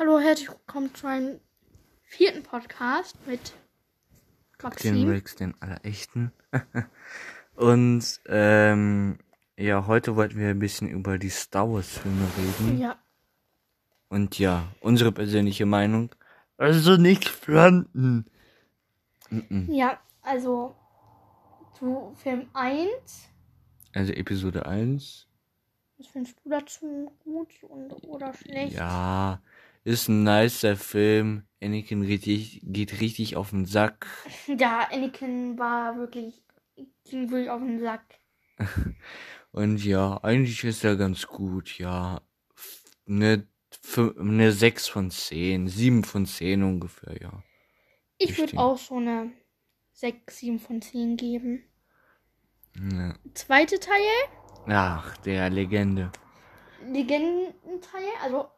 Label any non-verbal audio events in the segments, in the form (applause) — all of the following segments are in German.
Hallo, herzlich willkommen zu einem vierten Podcast mit Den Maxim. Rex, den allerechten. (laughs) Und ähm, ja, heute wollten wir ein bisschen über die Star Wars Filme reden. Ja, Und ja, unsere persönliche Meinung. Also nicht fronten. Mhm. ja, also zu Film 1. Also Episode 1. Was findest du dazu gut und, oder schlecht? Ja, ist ein nicer Film. Anakin richtig, geht richtig auf den Sack. (laughs) Ja, Anakin war wirklich, ging wirklich auf den Sack. (laughs) Und ja, eigentlich ist er ganz gut, ja. Eine, eine 6 von 10, 7 von 10 ungefähr, ja. Ich würde auch so eine 6, 7 von 10 geben. ja. Zweite Teil, Ach, der Legende. Legendenteil, also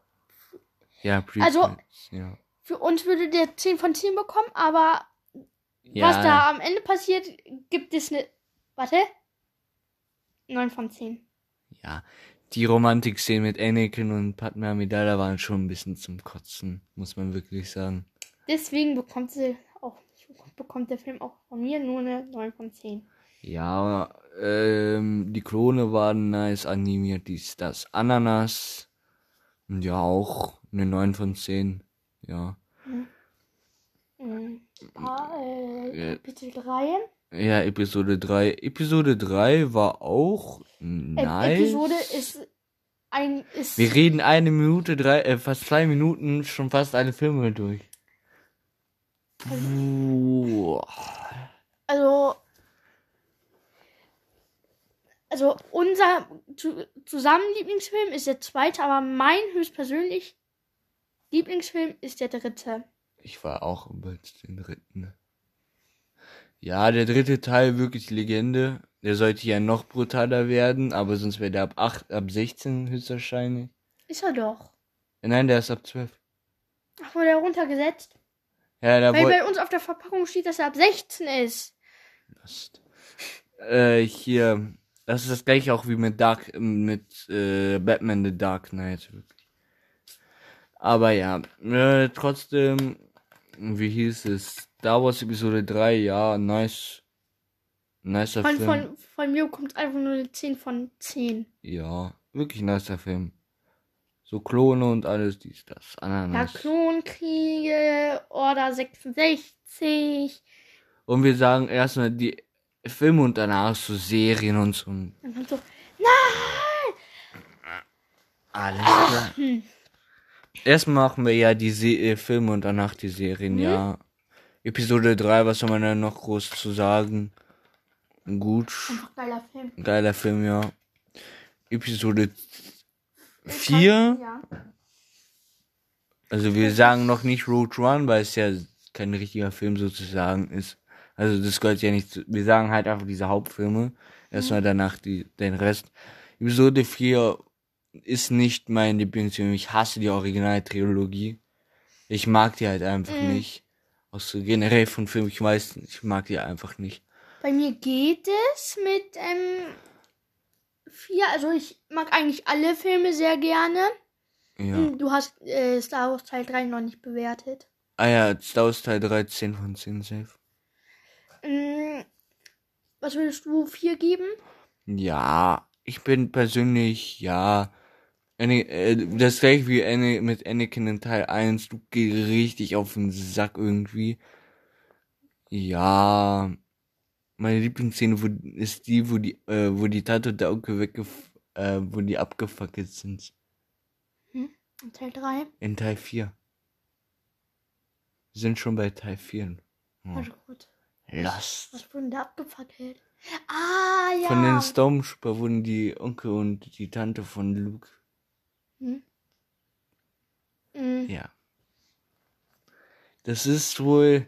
Ja, Prequels, Also- ja. für uns würde der 10 von 10 bekommen, aber ja, was da am Ende passiert, gibt es eine. Warte. 9 von 10. ja, die Romantik-Szenen mit Anakin und Padme Amidala waren schon ein bisschen zum Kotzen, muss man wirklich sagen. Deswegen bekommt sie auch bekommt der Film auch von mir nur eine 9 von 10. Ja, ähm, die Klone waren nice animiert, dies, das, Ananas. Ja, auch eine 9 von 10, ja. Mhm. Ah, äh, Äh. Kapitel 3. Ja, Episode 3. Episode 3 war auch nice. Episode ist ein. Ist, Wir reden eine Minute, drei, äh, fast zwei Minuten schon fast alle Filme durch. Boah. also. Also unser zu, zusammen Lieblingsfilm ist der zweite, aber mein höchstpersönlich Lieblingsfilm ist der dritte. Ich war auch über den dritten. Ja, der dritte Teil wirklich Legende. Der sollte ja noch brutaler werden, aber sonst wäre der ab 8, ab 16 höchstwahrscheinlich. Ist er doch. Nein, der ist ab 12. Ach, wurde er runtergesetzt? Ja, da Weil bei uns auf der Verpackung steht, dass er ab 16 ist. Äh, hier. Das ist das gleiche auch wie mit Dark, mit äh, Batman The Dark Knight, wirklich. Aber ja, äh, trotzdem, wie hieß es? Star Wars Episode 3, ja, nice. Nicer Von, Film. von, von mir kommt einfach nur eine 10 von 10. Ja, wirklich nicer Film. So Klone und alles, dies, das, Ja, Ananas. Klonkriege, Order 66. und wir sagen erstmal die Filme und danach so Serien und so. Und dann so, nein! Alles klar. Erst machen wir ja die Se äh, Filme und danach die Serien, ja. Episode 3, was soll man da noch groß zu sagen? Gut, Einfach geiler Film. geiler Film, ja. Episode 4, Ja. also wir sagen noch nicht Road One, weil es ja kein richtiger Film sozusagen ist. Also das gehört ja nicht zu, wir sagen halt einfach diese Hauptfilme. Erstmal danach die, den Rest. Episode 4 ist nicht mein Lieblingsfilm. Ich hasse die Originaltrilogie. Ich mag die halt einfach Mhm. nicht. Auch so generell von Filmen, ich weiß, ich mag die einfach nicht. Bei mir geht es mit ähm, 4. Also ich mag eigentlich alle Filme sehr gerne. Ja. Hm, Du hast äh, Star Wars Teil 3 noch nicht bewertet. Ah ja, Star Wars Teil 3, 10 von 10 safe. Hm, was würdest du 4 geben? Ja, ich bin persönlich, ja, Ana- äh, das gleiche wie Ana mit Anakin in Teil 1, du gehst richtig auf den Sack irgendwie. Ja, meine Lieblingsszene wo, ist die, wo die, äh, wo die Tante und der Onkel weggef, äh, wo die abgefackelt sind. Und Teil 3? In Teil 4. Wir sind schon bei Teil 4. Ja. Also gut. Lost. Was wurden da abgefackelt? Ah, ja. Von den Stormtrooper wurden die Onkel und die Tante von Luke. Hm. Hm. Ja. Das ist wohl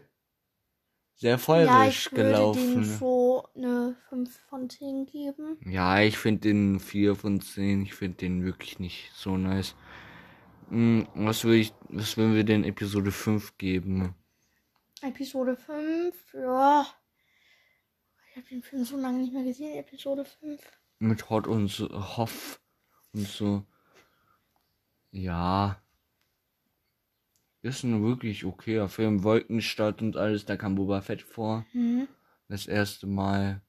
sehr Ja, feurig ich würde gelaufen. denen so eine 5 von 10 geben. Ja, ich finde den 4 von 10. Ich finde den wirklich nicht so nice. Hm, was will ich, was würden wir denn Episode 5 geben? Episode 5, ja. Ich habe den Film so lange nicht mehr gesehen, Episode 5. Mit Hot und so, Hoff und so. Ja. ist ein wirklich okayer Film. Wolkenstadt und alles, da kam Boba Fett vor. Mhm. Das erste Mal.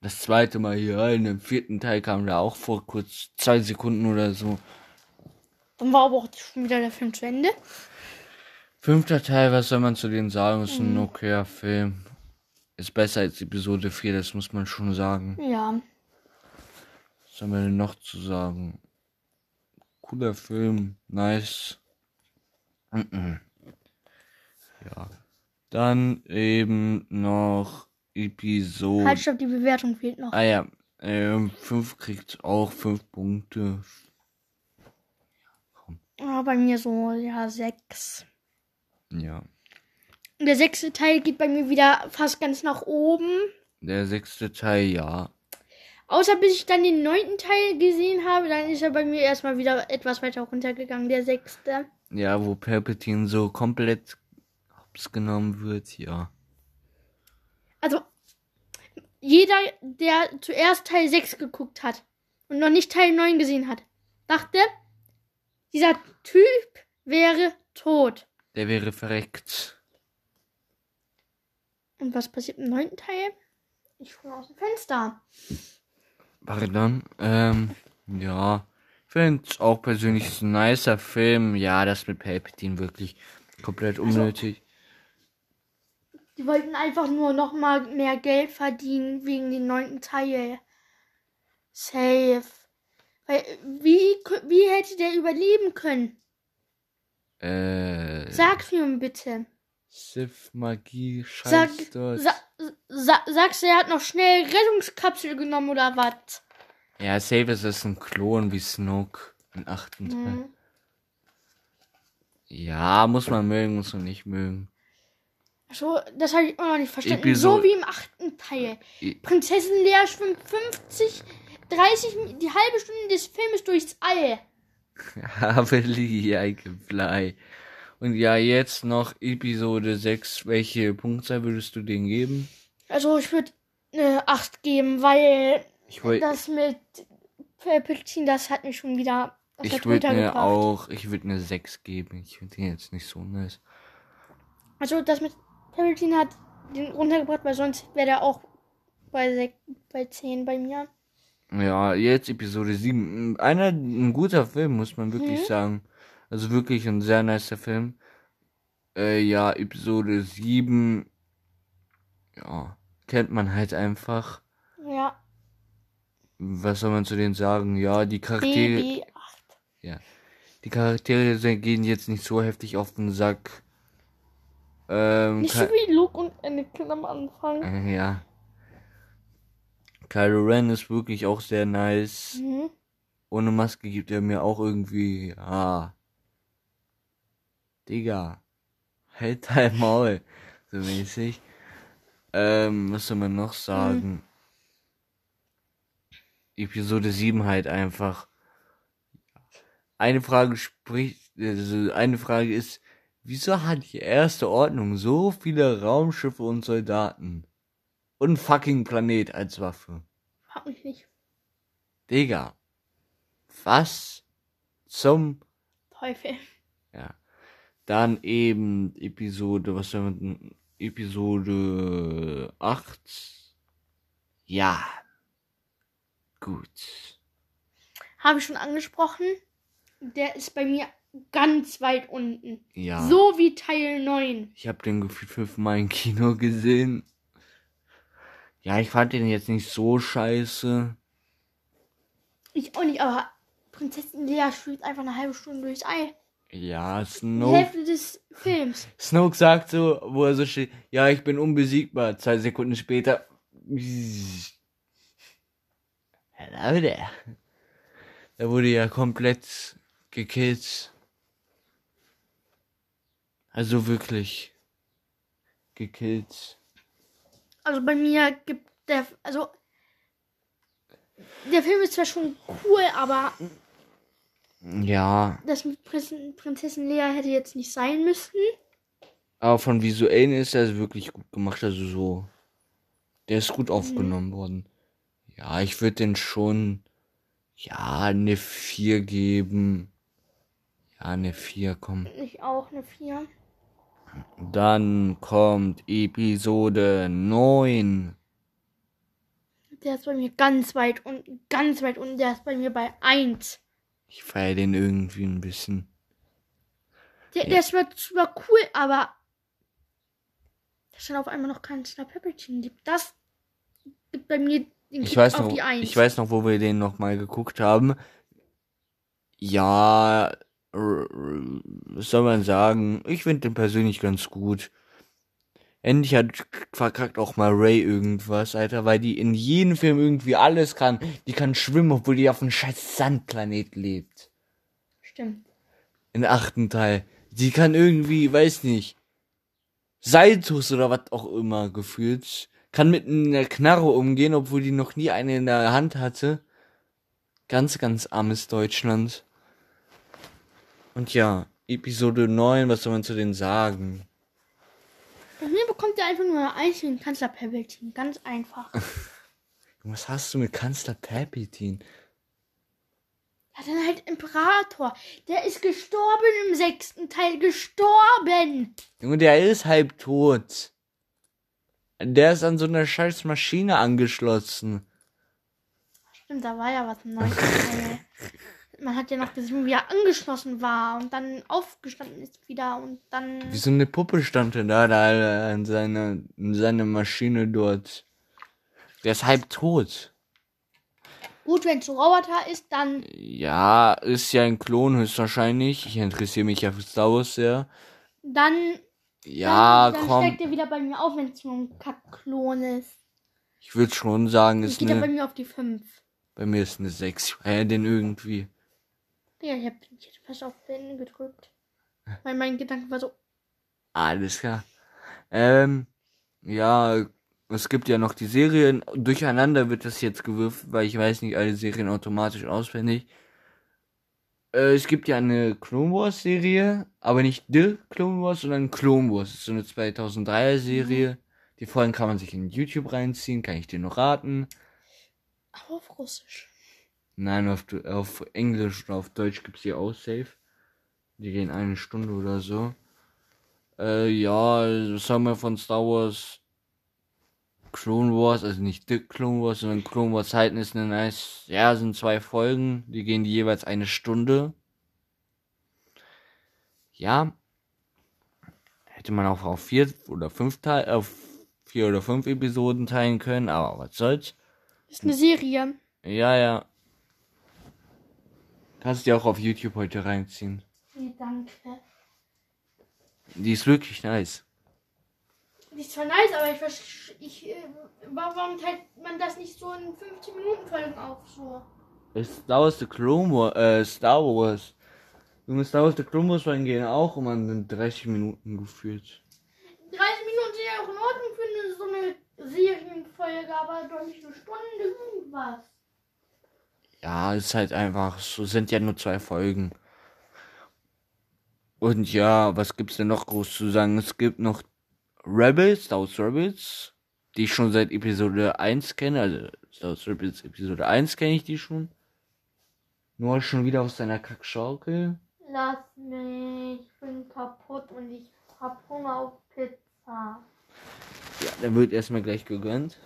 Das zweite Mal hier, in dem vierten Teil kam der auch vor, kurz zwei Sekunden oder so. Dann war aber auch schon wieder der Film zu Ende. Fünfter Teil, was soll man zu denen sagen? Ist ein okayer Film. Ist besser als Episode 4, das muss man schon sagen. Ja. Was haben wir denn noch zu sagen? Cooler Film, nice. Ja. Dann eben noch Episode. Halt, stopp, die Bewertung fehlt noch. Ah ja, ähm, 5 kriegt auch 5 Punkte. Ah, bei mir so, ja, sechs. Ja. Und der sechste Teil geht bei mir wieder fast ganz nach oben. Der sechste Teil, ja. Außer bis ich dann den neunten Teil gesehen habe, dann ist er bei mir erstmal wieder etwas weiter runtergegangen, der sechste. Ja, wo Palpatine so komplett hops genommen wird, ja. Also, jeder, der zuerst Teil 6 geguckt hat und noch nicht Teil 9 gesehen hat, dachte, dieser Typ wäre tot. Der wäre verreckt. Und was passiert im neunten Teil? Ich springe aus dem Fenster. Pardon. Ähm, ja. Ich finde auch persönlich ein nicer Film. Ja, das mit Palpatine wirklich komplett unnötig. Die wollten einfach nur noch mal mehr Geld verdienen wegen dem neunten Teil. Safe. Weil, wie, wie hätte der überleben können? äh. Sag's mir bitte. Sith Magie, Sag, Scheiß dort. sa, sa, sagst du, er hat noch schnell Rettungskapsel genommen oder was? Ja, Save ist ein Klon wie Snoke im achten Teil. Hm. Ja, muss man mögen, muss man nicht mögen. So, das habe ich auch noch nicht verstanden. Episode- So wie im achten Teil. Prinzessin Lea schwimmt 50, 30, Mi- die halbe Stunde des Filmes durchs All. Haveli, I can fly. Und ja, jetzt noch Episode 6. Welche Punktzahl würdest du denen geben? Also ich würde eine 8 geben, weil das mit Palpatine, das hat mich schon wieder ich würd Drunter mir auch, ich würde eine 6 geben. Ich finde den jetzt nicht so nice. Also das mit Palpatine hat den runtergebracht, weil sonst wäre der auch bei, sech, bei 10 bei mir. Ja, jetzt Episode 7. Einer, ein guter Film, muss man wirklich Mhm. sagen. Also wirklich ein sehr nicer Film. Äh, ja, Episode 7. Ja, kennt man halt einfach. Ja, Was soll man zu denen sagen? Ja, die Charaktere, BB8. die Charaktere gehen jetzt nicht so heftig auf den Sack. Ähm, Nicht so wie Luke und Anakin am Anfang. äh, ja. Kylo Ren ist wirklich auch sehr nice. Mhm. Ohne Maske gibt er mir auch irgendwie, ah. Digga. Halt dein Maul. So mäßig. Ähm, was soll man noch sagen? Episode 7 halt einfach. Eine Frage spricht, also eine Frage ist, wieso hat die erste Ordnung so viele Raumschiffe und Soldaten? Und fucking Planet als Waffe? Frag mich nicht. Digga. Was zum Teufel. Ja. Dann eben Episode, was soll man denn? Episode 8. Ja. Gut. Habe ich schon angesprochen. Der ist bei mir ganz weit unten. Ja. So wie Teil 9. Ich habe den gefühlt fünfmal im Kino gesehen. Ja, ich fand den jetzt nicht so scheiße. Ich auch nicht, aber Prinzessin Lea spielt einfach eine halbe Stunde durchs Ei. Ja, Die Snoke. Hälfte des Films. Snoke sagt so, wo er so steht, ja, ich bin unbesiegbar. Zwei Sekunden später. Hello there. Er wurde ja komplett gekillt. Also wirklich gekillt. Also bei mir gibt der, also der Film ist zwar schon cool, aber Ja, das mit Prinzessin, Prinzessin Lea hätte jetzt nicht sein müssen. aber von visuellen ist er wirklich gut gemacht. Also so. Der ist gut aufgenommen worden. Ja, ich würde den schon, ja, eine 4 geben. Ja, eine 4, komm. Ich auch eine 4. Dann kommt Episode 9. Der ist bei mir ganz weit unten, ganz weit unten. Der ist bei mir bei 1. Ich feiere den irgendwie ein bisschen. Der, Ja. der ist zwar, cool, aber dass dann auf einmal noch kein Snap Palpatine gibt. Das gibt bei mir den Ich Kick weiß, auf noch, die 1. ich weiß noch, wo wir den noch mal geguckt haben. Ja, was soll man sagen? Ich finde den persönlich ganz gut. Endlich hat verkackt auch mal Ray irgendwas, Alter, weil die in jedem Film irgendwie alles kann. Die kann schwimmen, obwohl die auf einem scheiß Sandplanet lebt. Stimmt. Im achten Teil. Sie kann irgendwie, weiß nicht, Saltus oder was auch immer gefühlt. Kann mit einer Knarre umgehen, obwohl die noch nie eine in der Hand hatte. Ganz, ganz armes Deutschland. Und ja, Episode 9, was soll man zu denen sagen? Bekommt er einfach nur Eis wie ein Kanzler Palpatine. Ganz einfach. (laughs) Was hast du mit Kanzler Palpatine? Ja, dann halt Imperator. Der ist gestorben im sechsten Teil. Gestorben. Junge, der ist halb tot. Der ist an so einer scheiß Maschine angeschlossen. Stimmt, da war ja was Teil. (laughs) Man hat ja noch gesehen, wie er angeschlossen war und dann aufgestanden ist wieder und dann. Wie so eine Puppe stand er da, da an seiner, in seiner Maschine dort. Der ist halb tot. Gut, wenn es ein Roboter ist, dann. Ja, ist ja ein Klon höchstwahrscheinlich. Ich interessiere mich ja für Star Wars sehr. Dann. Ja, dann, dann komm. steigt er wieder bei mir auf, wenn es nur ein Kackklon ist. Ich würde schon sagen, ist geht er bei eine, mir auf die 5. bei mir ist eine 6. Ich feier den irgendwie. Ja, ich, hab, ich hätte fast auf Beenden gedrückt. Weil mein Gedanke war so, Alles klar. Ähm, ja, es gibt ja noch die Serien. Durcheinander wird das jetzt gewürfelt, weil ich weiß nicht alle Serien automatisch auswendig. Äh, es gibt ja eine Clone Wars Serie, aber nicht The Clone Wars, sondern Clone Wars. Das ist so eine 2003er Serie. Die Folgen kann man sich in YouTube reinziehen, kann ich dir noch raten. aber auf Russisch. Nein, auf, auf Englisch oder auf Deutsch gibt's die auch safe. Die gehen eine Stunde oder so. Äh, ja, was haben wir von Star Wars? Clone Wars, also nicht The Clone Wars, sondern Clone Wars Zeiten ist eine nice. Ja, sind zwei Folgen, die gehen die jeweils eine Stunde. Ja. Hätte man auch auf vier oder fünf Teil, auf vier oder fünf Episoden teilen können, aber was soll's. Ist eine Serie. Ja, ja. Kannst dir auch auf YouTube heute reinziehen. Nee, danke. Die ist wirklich nice. Die ist zwar nice, aber ich verstehe. Ich, äh, warum teilt man das nicht so in 15 Minuten Folgen auf? So. Star Wars The Clone Wars, äh, Star Wars. Junge, Star Wars The Clone Wars Folgen gehen auch um an 30 Minuten gefühlt. 30 Minuten sind ja auch in Ordnung für so eine Serienfolge, aber doch nicht eine Stunde irgendwas. Ja, ist halt einfach, so sind ja nur zwei Folgen. Und ja, was gibt's denn noch groß zu sagen? Es gibt noch Rebels, Star Wars Rebels, die ich schon seit Episode 1 kenne, also Star Wars Rebels Episode 1 kenne ich die schon. Noah schon wieder auf seiner Kackschaukel. Lass mich, ich bin kaputt und ich hab Hunger auf Pizza. Ja, dann wird erstmal gleich gegönnt.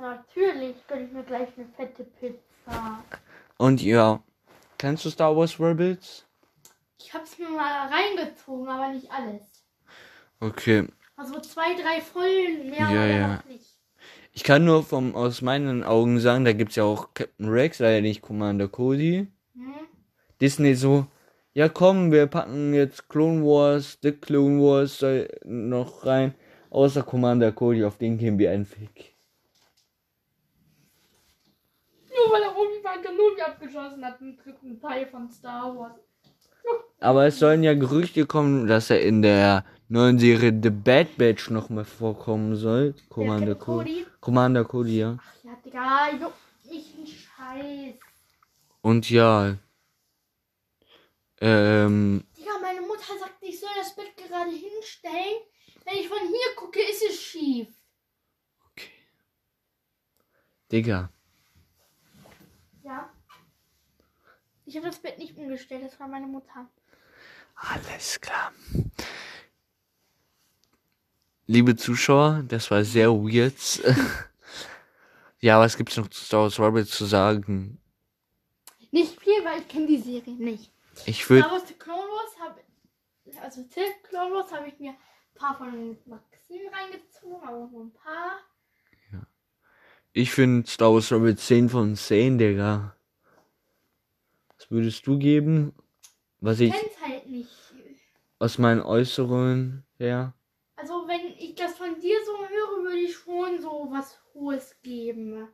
Natürlich gönn ich mir gleich eine fette Pizza. Und ja, kennst du Star Wars Rebels? Ich hab's mir mal reingezogen, aber nicht alles. Okay. Also zwei, drei Folgen mehr Ja, ja. nicht. Ich kann nur vom, aus meinen Augen sagen, da gibt's ja auch Captain Rex, leider nicht Commander Cody. Hm? Disney so, ja komm, wir packen jetzt Clone Wars, The Clone Wars noch rein, außer Commander Cody, auf den gehen wir einen Fick. Nur weil er Kenobi abgeschossen hat im dritten Teil von Star Wars. Aber es sollen ja Gerüchte kommen, dass er in der neuen Serie The Bad Batch noch mal vorkommen soll. Commander Der Cody. Commander Cody, ja. Ach ja, Digga, juckt mich ein Scheiß. Und ja. Ähm, Digga, meine Mutter sagt, ich soll das Bett gerade hinstellen. Wenn ich von hier gucke, ist es schief. Digga. Ja. Ich habe das Bett nicht umgestellt, das war meine Mutter. Alles klar. Liebe Zuschauer, das war sehr weird. (laughs) ja, was gibt's noch zu Star Wars Rebels zu sagen? Nicht viel, weil ich kenne die Serie nicht. Ich würde Star Wars The Clone Wars habe also The Clone Wars habe ich mir ein paar von Maxim reingezogen, aber nur ein paar. ich finde Star Wars Rebels 10 von 10, Digga. Würdest du geben? Was ich Kenn's halt nicht. aus meinen Äußerungen her? Also wenn ich das von dir so höre, würde ich schon so was Hohes geben.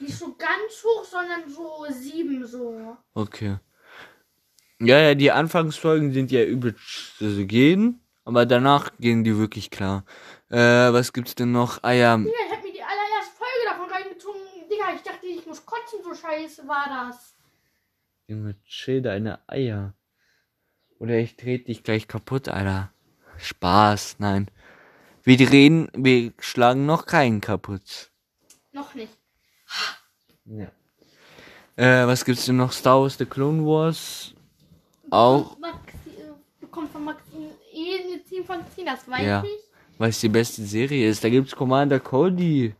Nicht so ganz hoch, sondern so sieben so. Okay. Ja, ja, die Anfangsfolgen sind ja übelst also gehen, aber danach gehen die wirklich klar. Äh, was gibt's denn noch? Ah ja, Digga, ich hab mir die allererste Folge davon reingezogen. Digga, ich dachte, ich muss kotzen, so scheiße war das. Junge, chill deine Eier. Oder ich trete dich gleich kaputt, Alter. Spaß, nein. Wir drehen, wir schlagen noch keinen kaputt. Noch nicht. Ja. Äh, was gibt's denn noch? Star Wars The Clone Wars. Auch, Maxi, äh, bekommt von Maxim eh eine 10 von 10, das weiß Ja. ich. weil es die beste Serie ist. Da gibt's Commander Cody.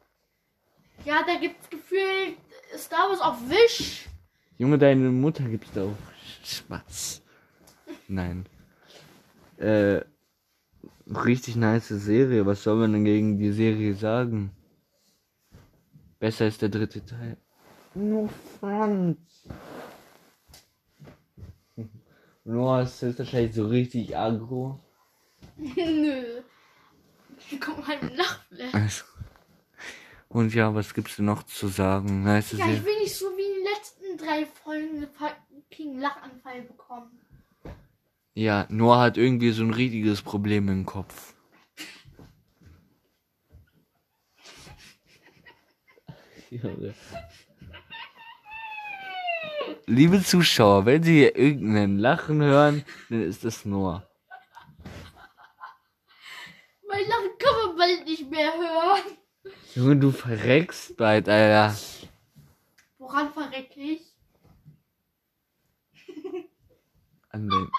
Ja, da gibt's gefühlt Star Wars auf Wish. Junge, deine Mutter gibt's da auch. Spaß. Nein. Äh, richtig nice Serie. Was soll man denn gegen die Serie sagen? Besser ist der dritte Teil. No Franz. Noah ist wahrscheinlich so richtig aggro. (laughs) Nö. Guck mal im Lachflash. Also. Und ja, was gibt's denn noch zu sagen? Nice Ja, ich Serie. will nicht so wie in den letzten drei Folgen einen fucking Lachanfall bekommen. Ja, Noah hat irgendwie so ein riesiges Problem im Kopf. Liebe Zuschauer, wenn Sie hier irgendeinen Lachen hören, dann ist das Noah. Mein Lachen kann man bald nicht mehr hören. Junge, du verreckst bald, Alter. Woran verrecke ich? An den...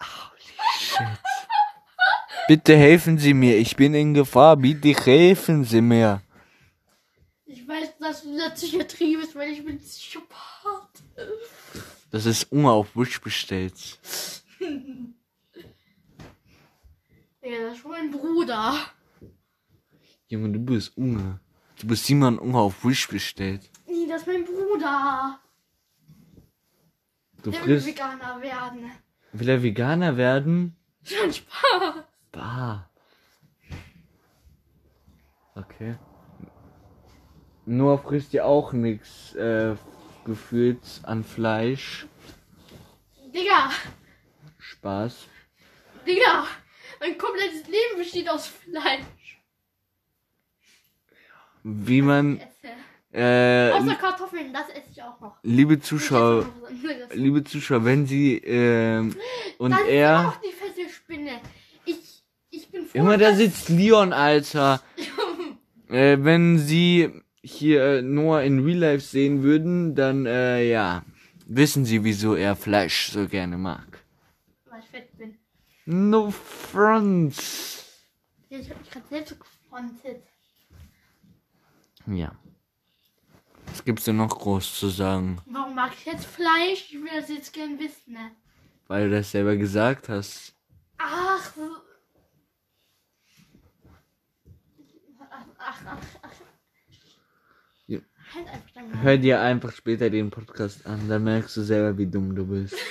Holy shit. Bitte helfen Sie mir, ich bin in Gefahr. Bitte helfen Sie mir. Ich weiß, dass du in der Psychiatrie bist, weil ich bin Psychopath. Das ist Unge auf Wish bestellt. (laughs) Ja, das ist mein Bruder. Junge, du bist Unge. Du bist Simon Unge auf Wish bestellt. Nee, das ist mein Bruder. Du will frisst. Veganer werden. Will er Veganer werden? Schon Spaß. Bah. Okay. Noah frisst ja auch nix äh, gefühlt an Fleisch. Digga, Spaß. Digga. Mein komplettes Leben besteht aus Fleisch. Wie man. Äh, Außer Kartoffeln, das esse ich auch noch. liebe Zuschauer, (laughs) liebe Zuschauer, wenn sie, ähm, und das ist er, auch die fette Spinne. Ich, ich bin froh, immer da sitzt Leon, Alter. (laughs) äh, wenn sie hier äh, Noah in Real Life sehen würden, dann, äh, ja, wissen sie, wieso er Fleisch so gerne mag. weil ich fett bin. No front. Ja, ich hab mich gerade selbst gefrontet. Ja. Was gibt's denn noch groß zu sagen? Warum mag ich jetzt Fleisch? Ich will das jetzt gern wissen. Ne? Weil du das selber gesagt hast. Ach. Ach, ach, ach, ach. Ja. Halt einfach Maul. Hör dir einfach später den Podcast an, dann merkst du selber, wie dumm du bist. (laughs)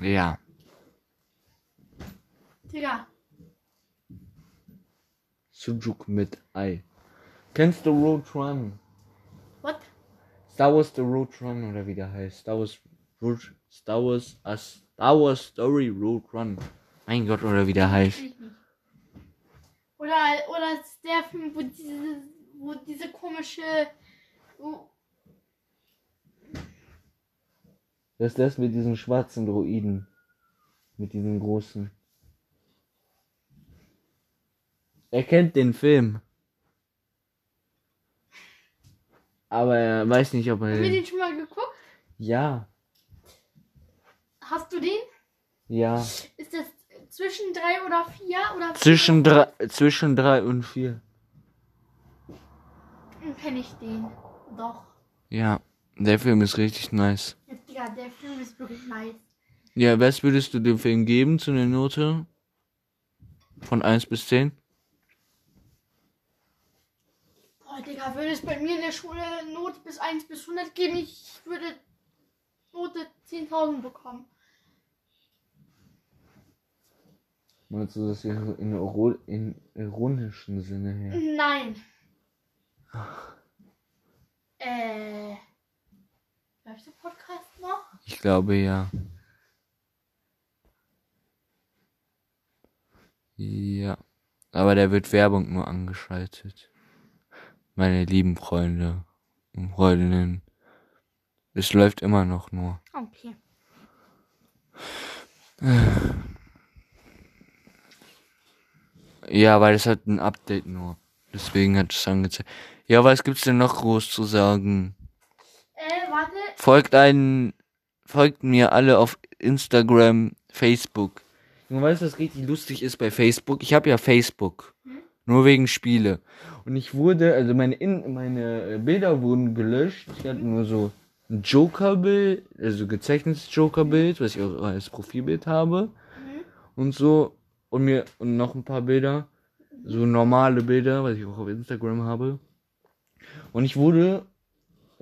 ja. Digga. Sujuk mit Ei. Kennst du Road Run? What? Star Wars The Road Run oder wie der heißt. Star Wars Road, Star Wars, a Star Wars Story Road Run. Mein Gott, oder wie der heißt. Oder, oder ist der Film, wo diese, wo diese komische. Wo, Das ist das mit diesen schwarzen Droiden. Mit diesen großen. Er kennt den Film. Aber er weiß nicht, ob er Haben wir den. schon mal geguckt? Ja, Hast du den? ja. Ist das zwischen drei oder vier? Oder Zwischen drei, zwischen drei und vier. Kenne ich den. Doch. Ja, der Film ist richtig nice. Ja, der Film ist wirklich nice. Ja, was würdest du dem Film geben zu einer Note? Von 1 bis 10? Boah, Digga, würde es bei mir in der Schule Note bis 1 bis 100 geben, ich würde Note 10.000 bekommen. Meinst du das hier in, in ironischen Sinne her? Nein. (laughs) Äh. Läuft der Podcast noch? Ich glaube ja. Ja. Aber da wird Werbung nur angeschaltet. Meine lieben Freunde und Freundinnen. Es läuft immer noch nur. Okay. Ja, weil es hat ein Update nur. Deswegen hat es angezeigt. Ja, was gibt's denn noch groß zu sagen? Äh, warte. Folgt einen, folgt mir alle auf Instagram, Facebook. Du weißt, was richtig lustig ist bei Facebook? Ich habe ja Facebook. Nur wegen Spiele. Und ich wurde, also meine, In meine äh, Bilder wurden gelöscht. Ich hatte nur so ein Joker-Bild, also gezeichnetes Joker-Bild, was ich auch als Profilbild habe. Und so. Und mir, und noch ein paar Bilder. So normale Bilder, was ich auch auf Instagram habe. Und ich wurde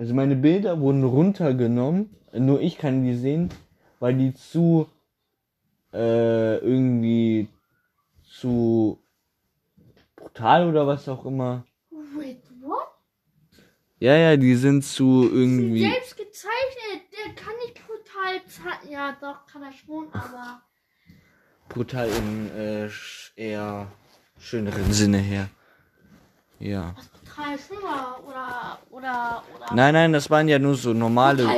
also meine Bilder wurden runtergenommen, nur ich kann die sehen, weil die zu äh, irgendwie zu brutal oder was auch immer. Wait, what? Ja, ja, die sind zu irgendwie. Selbst gezeichnet. Der kann nicht brutal zeichnen. Ja, doch, kann er schon, aber. brutal in äh, eher schöneren Sinne her. Ja. Was brutal schlimmer oder. Oder. Oder. Nein, nein, das waren ja nur so normale.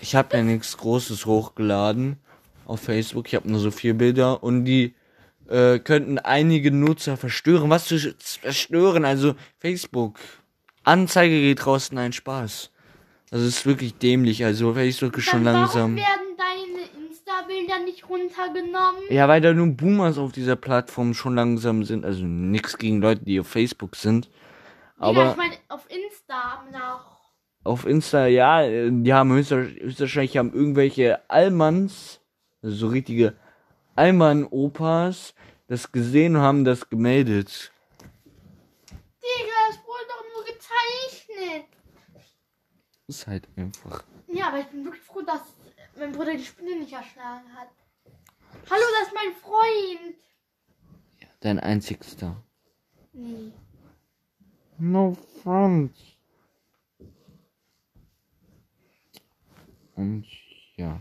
Ich habe ja nichts Großes hochgeladen auf Facebook. Ich habe nur so vier Bilder und die äh, könnten einige Nutzer verstören. Was zu verstören? Also Facebook. Anzeige geht raus, nein, Spaß. Also es ist wirklich dämlich. Also Facebook ist schon Dann langsam. Warum werden deine Insta-Bilder nicht runtergenommen? Ja, weil da nur Boomers auf dieser Plattform schon langsam sind. Also nichts gegen Leute, die auf Facebook sind. Aber ich meine, auf Insta noch. auf Insta, ja, die haben höchstwahrscheinlich, höchstwahrscheinlich haben irgendwelche Allmanns, also so richtige Allmann-Opas, das gesehen und haben das gemeldet. Digga, es wurde doch nur gezeichnet. Ist halt einfach. Ja, aber ich bin wirklich froh, dass mein Bruder die Spinne nicht erschlagen hat. Hallo, das ist mein Freund. Dein einzigster. Nee. No front. Und ja.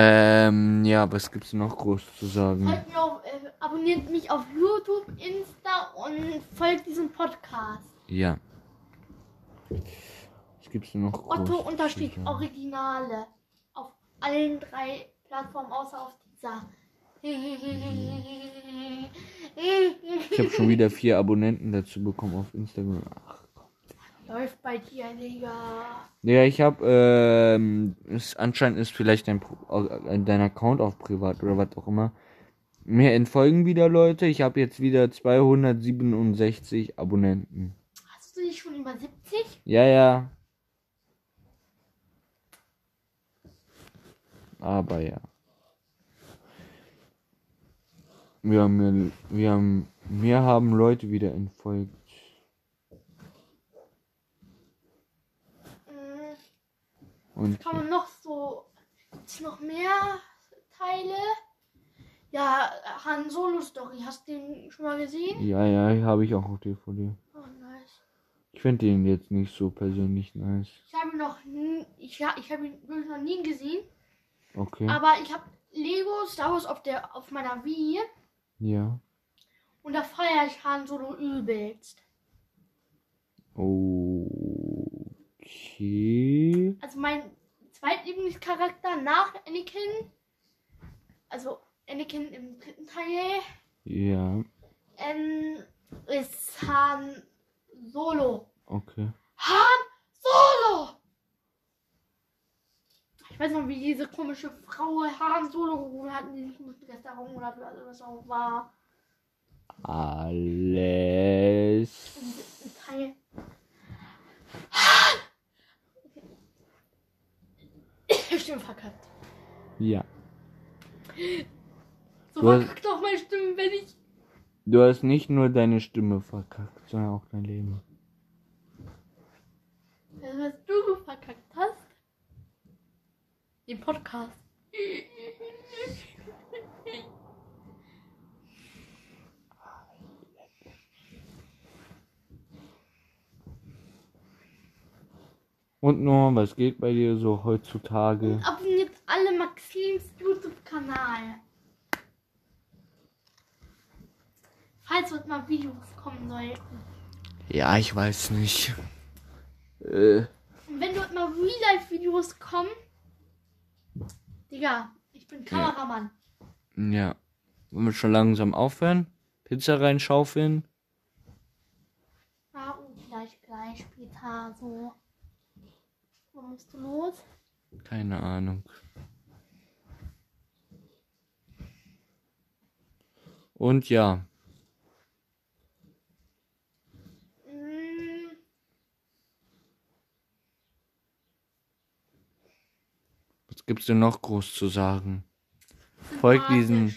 Ähm, ja, was gibt's noch groß zu sagen? Folgt mir auf, äh, abonniert mich auf YouTube, Insta und folgt diesem Podcast. Ja. Was gibt's noch groß Otto unterstrich? Originale. Auf allen drei Plattformen außer auf dieser. Ich habe schon wieder vier Abonnenten dazu bekommen auf Instagram. Ach. Läuft bei dir, Digga. Ja, ich habe, ähm, ist, anscheinend ist vielleicht dein, äh, dein Account auf privat oder was auch immer. Mir entfolgen wieder Leute. Ich habe jetzt wieder 267 Abonnenten. Hast du dich schon über 70? Ja, ja. Aber ja. Wir haben, wir haben, mir haben Leute wieder entfolgt. Und Kann man noch so. Gibt's noch mehr Teile? Ja, Han Solo Story. Hast du den schon mal gesehen? ja, ja, habe ich auch auf DVD. Oh, nice. Ich finde den jetzt nicht so persönlich nice. Ich habe noch nie, ich, ich habe ihn wirklich noch nie gesehen. Okay. Aber ich habe Lego Star Wars auf der auf meiner Wii Ja. und da feiere ich Han Solo übelst. Okay. Also mein zweitlieblingscharakter nach Anakin, also Anakin im dritten Teil, Ja. ähm, ist Han Solo. Okay. Han Solo! Ich weiß noch, wie diese komische Frau Han Solo gerufen hat in diesem Restaurant oder was auch war. Alles. Ein Teil. Han! Stimme verkackt. Ja. (gasps) So Du hast- verkackt auch meine Stimme, wenn ich. Du hast nicht nur deine Stimme verkackt, sondern auch dein Leben. Was du verkackt hast. Den Podcast. (laughs) Und nur, was geht bei dir so heutzutage? Abonniert alle Maxims YouTube-Kanal. Falls heute mal Videos kommen sollten. Ja, ich weiß nicht. Äh, Und wenn dort mal Real-Life-Videos kommen. Digga, ich bin Kameramann. ja. Wollen wir schon langsam aufhören? Pizza reinschaufeln? Ja, und vielleicht gleich später so. Wo musst du los? Keine Ahnung. Und ja, Mm, was gibt's denn noch groß zu sagen? Folgt diesen,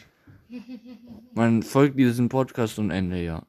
(laughs) man folgt diesem Podcast und Ende, ja.